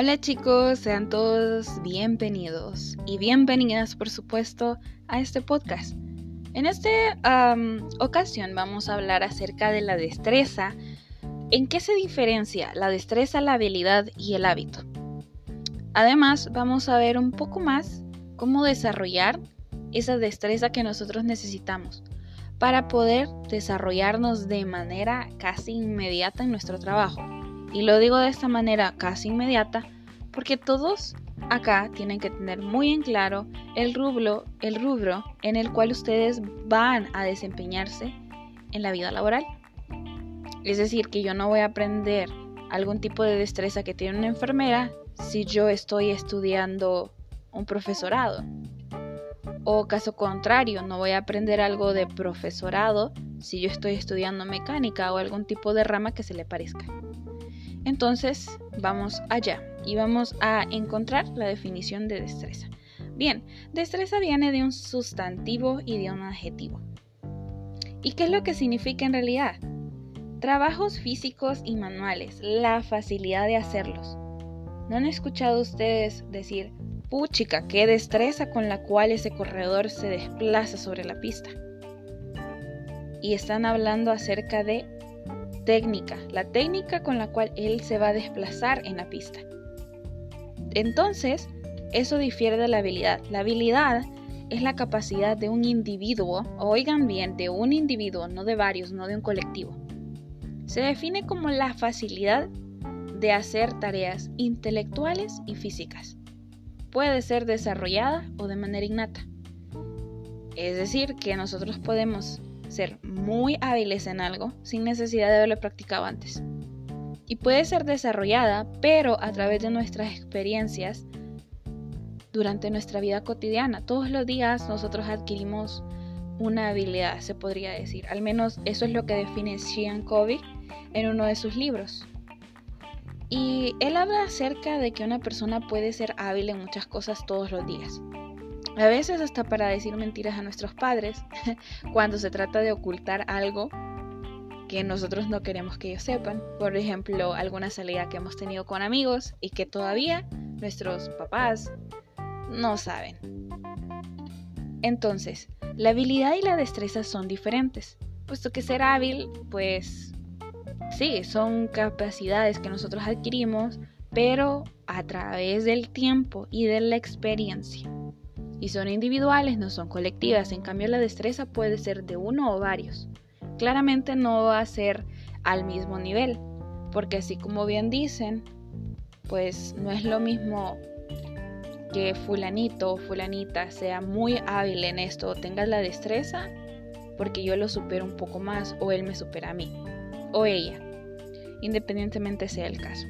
Hola chicos, sean todos bienvenidos y bienvenidas por supuesto a este podcast. En esta ocasión vamos a hablar acerca de la destreza, en qué se diferencia la destreza, la habilidad y el hábito. Además vamos a ver un poco más cómo desarrollar esa destreza que nosotros necesitamos para poder desarrollarnos de manera casi inmediata en nuestro trabajo y lo digo de esta manera casi inmediata porque todos acá tienen que tener muy en claro el rubro, el rubro en el cual ustedes van a desempeñarse en la vida laboral. Es decir, que yo no voy a aprender algún tipo de destreza que tiene una enfermera si yo estoy estudiando un profesorado. O caso contrario, no voy a aprender algo de profesorado si yo estoy estudiando mecánica o algún tipo de rama que se le parezca. Entonces, vamos allá y vamos a encontrar la definición de destreza. Bien, destreza viene de un sustantivo y de un adjetivo. ¿Y qué es lo que significa en realidad? Trabajos físicos y manuales, la facilidad de hacerlos. ¿No han escuchado ustedes decir, puchica, qué destreza con la cual ese corredor se desplaza sobre la pista? Y están hablando acerca de técnica, la técnica con la cual él se va a desplazar en la pista. Entonces, eso difiere de la habilidad. La habilidad es la capacidad de un individuo, oigan bien, de un individuo, no de varios, no de un colectivo. Se define como la facilidad de hacer tareas intelectuales y físicas. Puede ser desarrollada o de manera innata. Es decir, que nosotros podemos ser muy hábiles en algo sin necesidad de haberlo practicado antes. Y puede ser desarrollada, pero a través de nuestras experiencias durante nuestra vida cotidiana. Todos los días nosotros adquirimos una habilidad, se podría decir. Al menos eso es lo que define Sean Covey en uno de sus libros. Y él habla acerca de que una persona puede ser hábil en muchas cosas todos los días. A veces hasta para decir mentiras a nuestros padres cuando se trata de ocultar algo que nosotros no queremos que ellos sepan. Por ejemplo, alguna salida que hemos tenido con amigos y que todavía nuestros papás no saben. Entonces, la habilidad y la destreza son diferentes, puesto que ser hábil, pues sí, son capacidades que nosotros adquirimos, pero a través del tiempo y de la experiencia y son individuales, no son colectivas. En cambio, la destreza puede ser de uno o varios. Claramente no va a ser al mismo nivel, porque así como bien dicen, pues no es lo mismo que fulanito o fulanita sea muy hábil en esto o tenga la destreza, porque yo lo supero un poco más o él me supera a mí o ella, independientemente sea el caso.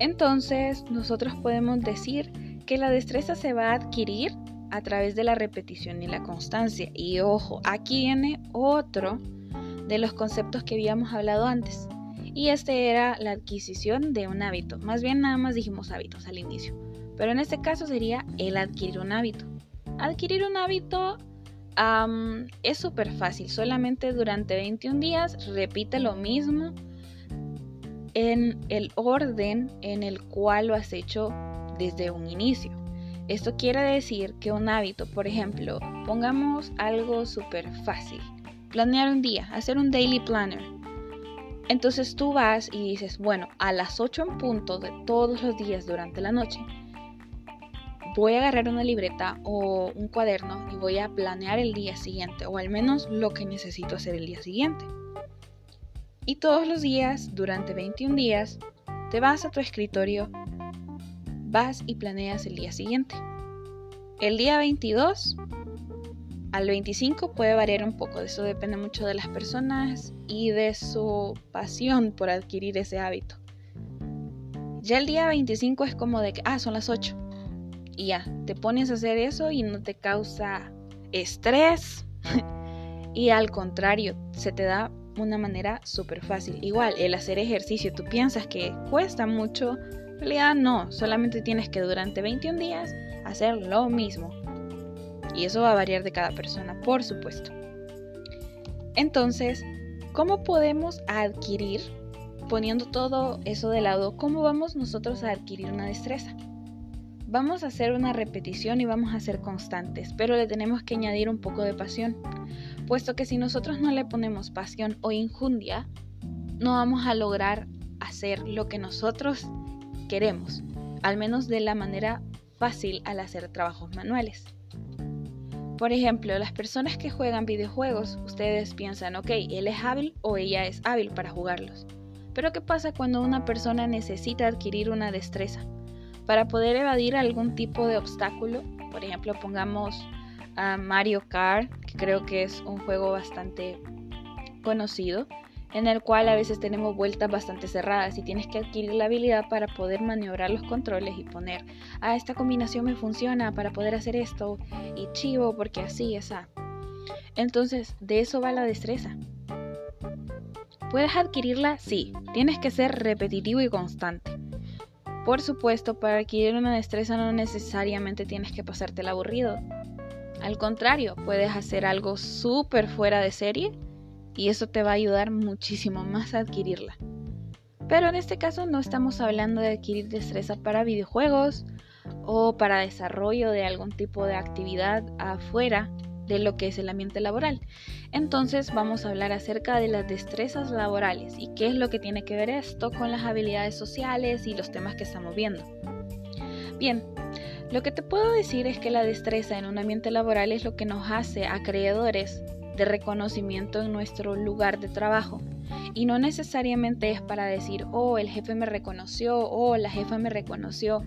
Entonces, nosotros podemos decir que la destreza se va a adquirir a través de la repetición y la constancia. Y ojo, aquí viene otro de los conceptos que habíamos hablado antes. Y este era la adquisición de un hábito. Más bien nada más dijimos hábitos al inicio. Pero en este caso sería el adquirir un hábito. Adquirir un hábito es súper fácil. Solamente durante 21 días repite lo mismo en el orden en el cual lo has hecho desde un inicio. Esto quiere decir que un hábito, por ejemplo, pongamos algo súper fácil, planear un día, hacer un daily planner. Entonces tú vas y dices, bueno, a las 8 en punto de todos los días durante la noche, voy a agarrar una libreta o un cuaderno y voy a planear el día siguiente, o al menos lo que necesito hacer el día siguiente. Y todos los días, durante 21 días, te vas a tu escritorio vas y planeas el día siguiente. El día 22 al 25 puede variar un poco, eso depende mucho de las personas y de su pasión por adquirir ese hábito. Ya el día 25 es como de que, ah, son las 8. Y ya, te pones a hacer eso y no te causa estrés. y al contrario, se te da una manera súper fácil. Igual, el hacer ejercicio, tú piensas que cuesta mucho, no, solamente tienes que durante 21 días hacer lo mismo. Y eso va a variar de cada persona, por supuesto. Entonces, ¿cómo podemos adquirir poniendo todo eso de lado, ¿cómo vamos nosotros a adquirir una destreza? Vamos a hacer una repetición y vamos a ser constantes, pero le tenemos que añadir un poco de pasión, puesto que si nosotros no le ponemos pasión o injundia, no vamos a lograr hacer lo que nosotros queremos, al menos de la manera fácil al hacer trabajos manuales. Por ejemplo, las personas que juegan videojuegos, ustedes piensan, ok, él es hábil o ella es hábil para jugarlos. Pero ¿qué pasa cuando una persona necesita adquirir una destreza? Para poder evadir algún tipo de obstáculo, por ejemplo, pongamos a Mario Kart, que creo que es un juego bastante conocido, en el cual a veces tenemos vueltas bastante cerradas y tienes que adquirir la habilidad para poder maniobrar los controles y poner, ah, esta combinación me funciona para poder hacer esto y chivo porque así, esa. Entonces, de eso va la destreza. ¿Puedes adquirirla? Sí, tienes que ser repetitivo y constante. Por supuesto, para adquirir una destreza no necesariamente tienes que pasarte el aburrido. Al contrario, puedes hacer algo súper fuera de serie y eso te va a ayudar muchísimo más a adquirirla. Pero en este caso no estamos hablando de adquirir destreza para videojuegos o para desarrollo de algún tipo de actividad afuera de lo que es el ambiente laboral. Entonces vamos a hablar acerca de las destrezas laborales y qué es lo que tiene que ver esto con las habilidades sociales y los temas que estamos viendo. Bien, lo que te puedo decir es que la destreza en un ambiente laboral es lo que nos hace acreedores de reconocimiento en nuestro lugar de trabajo. Y no necesariamente es para decir, oh, el jefe me reconoció, oh, la jefa me reconoció,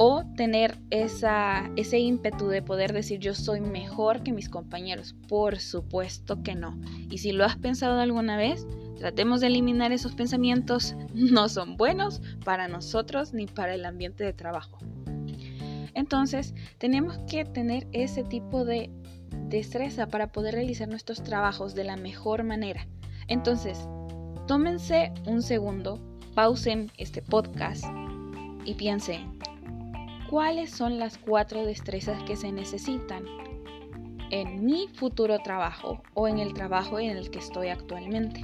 o tener esa, ese ímpetu de poder decir yo soy mejor que mis compañeros. Por supuesto que no. Y si lo has pensado alguna vez, tratemos de eliminar esos pensamientos. No son buenos para nosotros ni para el ambiente de trabajo. Entonces, tenemos que tener ese tipo de destreza para poder realizar nuestros trabajos de la mejor manera. Entonces, tómense un segundo, pausen este podcast y piensen, ¿cuáles son las cuatro destrezas que se necesitan en mi futuro trabajo o en el trabajo en el que estoy actualmente?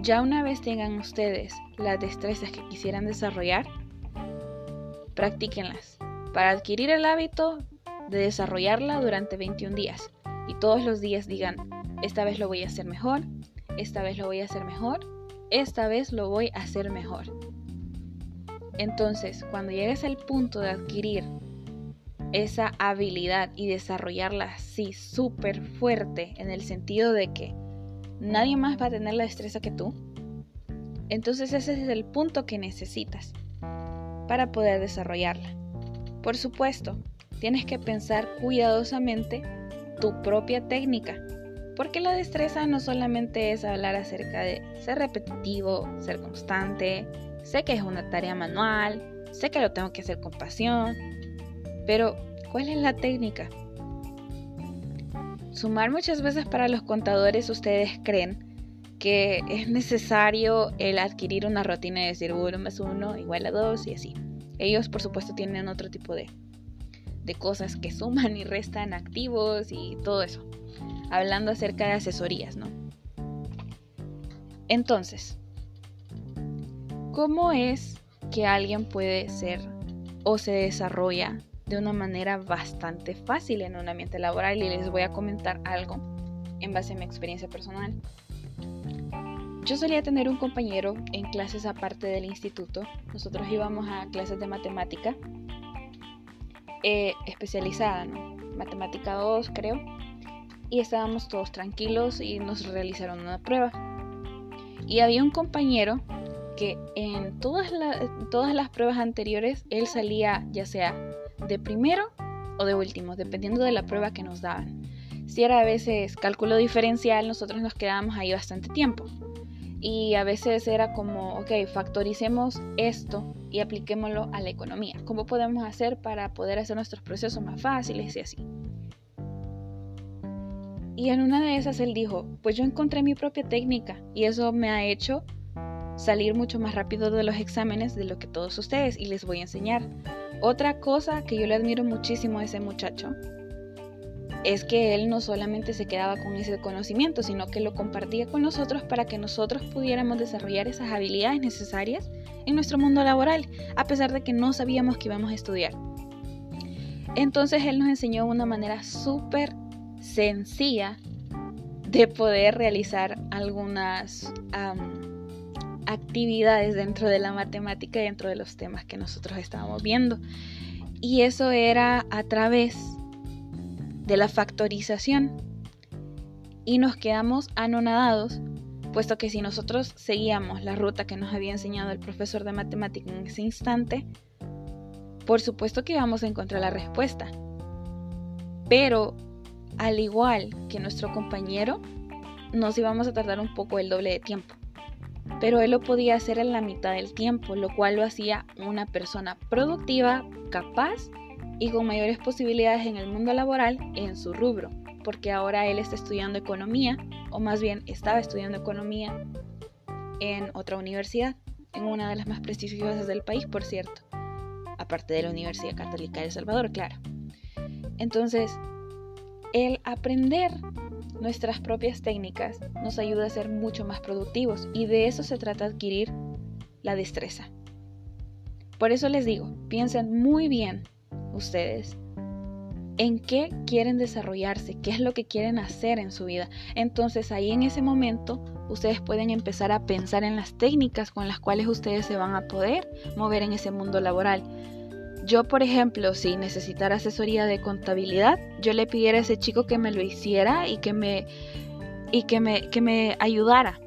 Ya una vez tengan ustedes las destrezas que quisieran desarrollar, practíquenlas. Para adquirir el hábito de desarrollarla durante 21 días y todos los días digan, esta vez lo voy a hacer mejor, esta vez lo voy a hacer mejor, esta vez lo voy a hacer mejor. Entonces, cuando llegues al punto de adquirir esa habilidad y desarrollarla así súper fuerte en el sentido de que nadie más va a tener la destreza que tú, entonces ese es el punto que necesitas para poder desarrollarla. Por supuesto, tienes que pensar cuidadosamente tu propia técnica, porque la destreza no solamente es hablar acerca de ser repetitivo, ser constante, sé que es una tarea manual, sé que lo tengo que hacer con pasión, pero ¿cuál es la técnica? Sumar muchas veces para los contadores ustedes creen que es necesario el adquirir una rutina y decir 1 más 1 igual a 2 y así. Ellos por supuesto tienen otro tipo de de cosas que suman y restan activos y todo eso. Hablando acerca de asesorías, ¿no? Entonces, ¿cómo es que alguien puede ser o se desarrolla de una manera bastante fácil en un ambiente laboral? Y les voy a comentar algo en base a mi experiencia personal. Yo solía tener un compañero en clases aparte del instituto. Nosotros íbamos a clases de matemática eh, especializada, ¿no? Matemática 2 creo. Y estábamos todos tranquilos y nos realizaron una prueba. Y había un compañero que en todas, todas las pruebas anteriores él salía ya sea de primero o de último, dependiendo de la prueba que nos daban. Si era a veces cálculo diferencial, nosotros nos quedábamos ahí bastante tiempo y a veces era como, ok, factoricemos esto y apliquémoslo a la economía. ¿Cómo podemos hacer para poder hacer nuestros procesos más fáciles y así? Y en una de esas él dijo, pues yo encontré mi propia técnica y eso me ha hecho salir mucho más rápido de los exámenes de lo que todos ustedes y les voy a enseñar. Otra cosa que yo le admiro muchísimo a ese muchacho es que él no solamente se quedaba con ese conocimiento, sino que lo compartía con nosotros para que nosotros pudiéramos desarrollar esas habilidades necesarias en nuestro mundo laboral, a pesar de que no sabíamos que íbamos a estudiar. Entonces él nos enseñó una manera súper sencilla de poder realizar algunas actividades dentro de la matemática dentro de los temas que nosotros estábamos viendo. Y eso era a través de la factorización. Y nos quedamos anonadados, puesto que si nosotros seguíamos la ruta que nos había enseñado el profesor de matemática en ese instante, por supuesto que íbamos a encontrar la respuesta. Pero al igual que nuestro compañero, nos íbamos a tardar un poco el doble de tiempo. Pero él lo podía hacer en la mitad del tiempo, lo cual lo hacía una persona productiva, capaz y con mayores posibilidades en el mundo laboral en su rubro, porque ahora él está estudiando economía, o más bien estaba estudiando economía en otra universidad, en una de las más prestigiosas del país, por cierto, aparte de la Universidad Católica de El Salvador, claro. Entonces, el aprender nuestras propias técnicas nos ayuda a ser mucho más productivos y de eso se trata adquirir la destreza. Por eso les digo, piensen muy bien ustedes en qué quieren desarrollarse, qué es lo que quieren hacer en su vida. Entonces ahí en ese momento ustedes pueden empezar a pensar en las técnicas con las cuales ustedes se van a poder mover en ese mundo laboral. Yo, por ejemplo, si necesitara asesoría de contabilidad, yo le pidiera a ese chico que me lo hiciera y que me, y que me, que me ayudara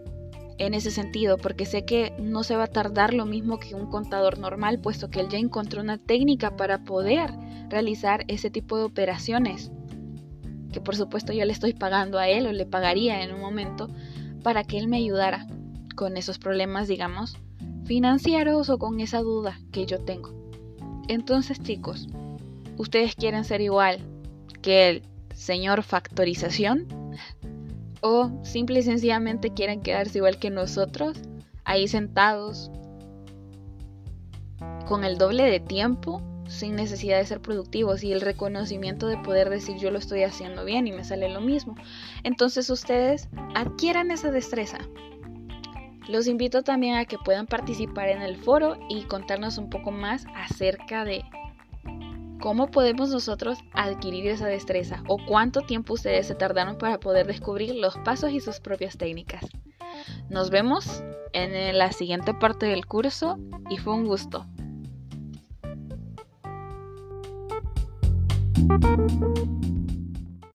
en ese sentido, porque sé que no se va a tardar lo mismo que un contador normal, puesto que él ya encontró una técnica para poder realizar ese tipo de operaciones, que por supuesto yo le estoy pagando a él o le pagaría en un momento para que él me ayudara con esos problemas, digamos, financieros o con esa duda que yo tengo. Entonces, chicos, ¿ustedes quieren ser igual que el señor factorización? o simple y sencillamente quieren quedarse igual que nosotros, ahí sentados con el doble de tiempo sin necesidad de ser productivos y el reconocimiento de poder decir yo lo estoy haciendo bien y me sale lo mismo. Entonces ustedes adquieran esa destreza. Los invito también a que puedan participar en el foro y contarnos un poco más acerca de ¿Cómo podemos nosotros adquirir esa destreza? ¿O cuánto tiempo ustedes se tardaron para poder descubrir los pasos y sus propias técnicas? Nos vemos en la siguiente parte del curso y fue un gusto. Thank you.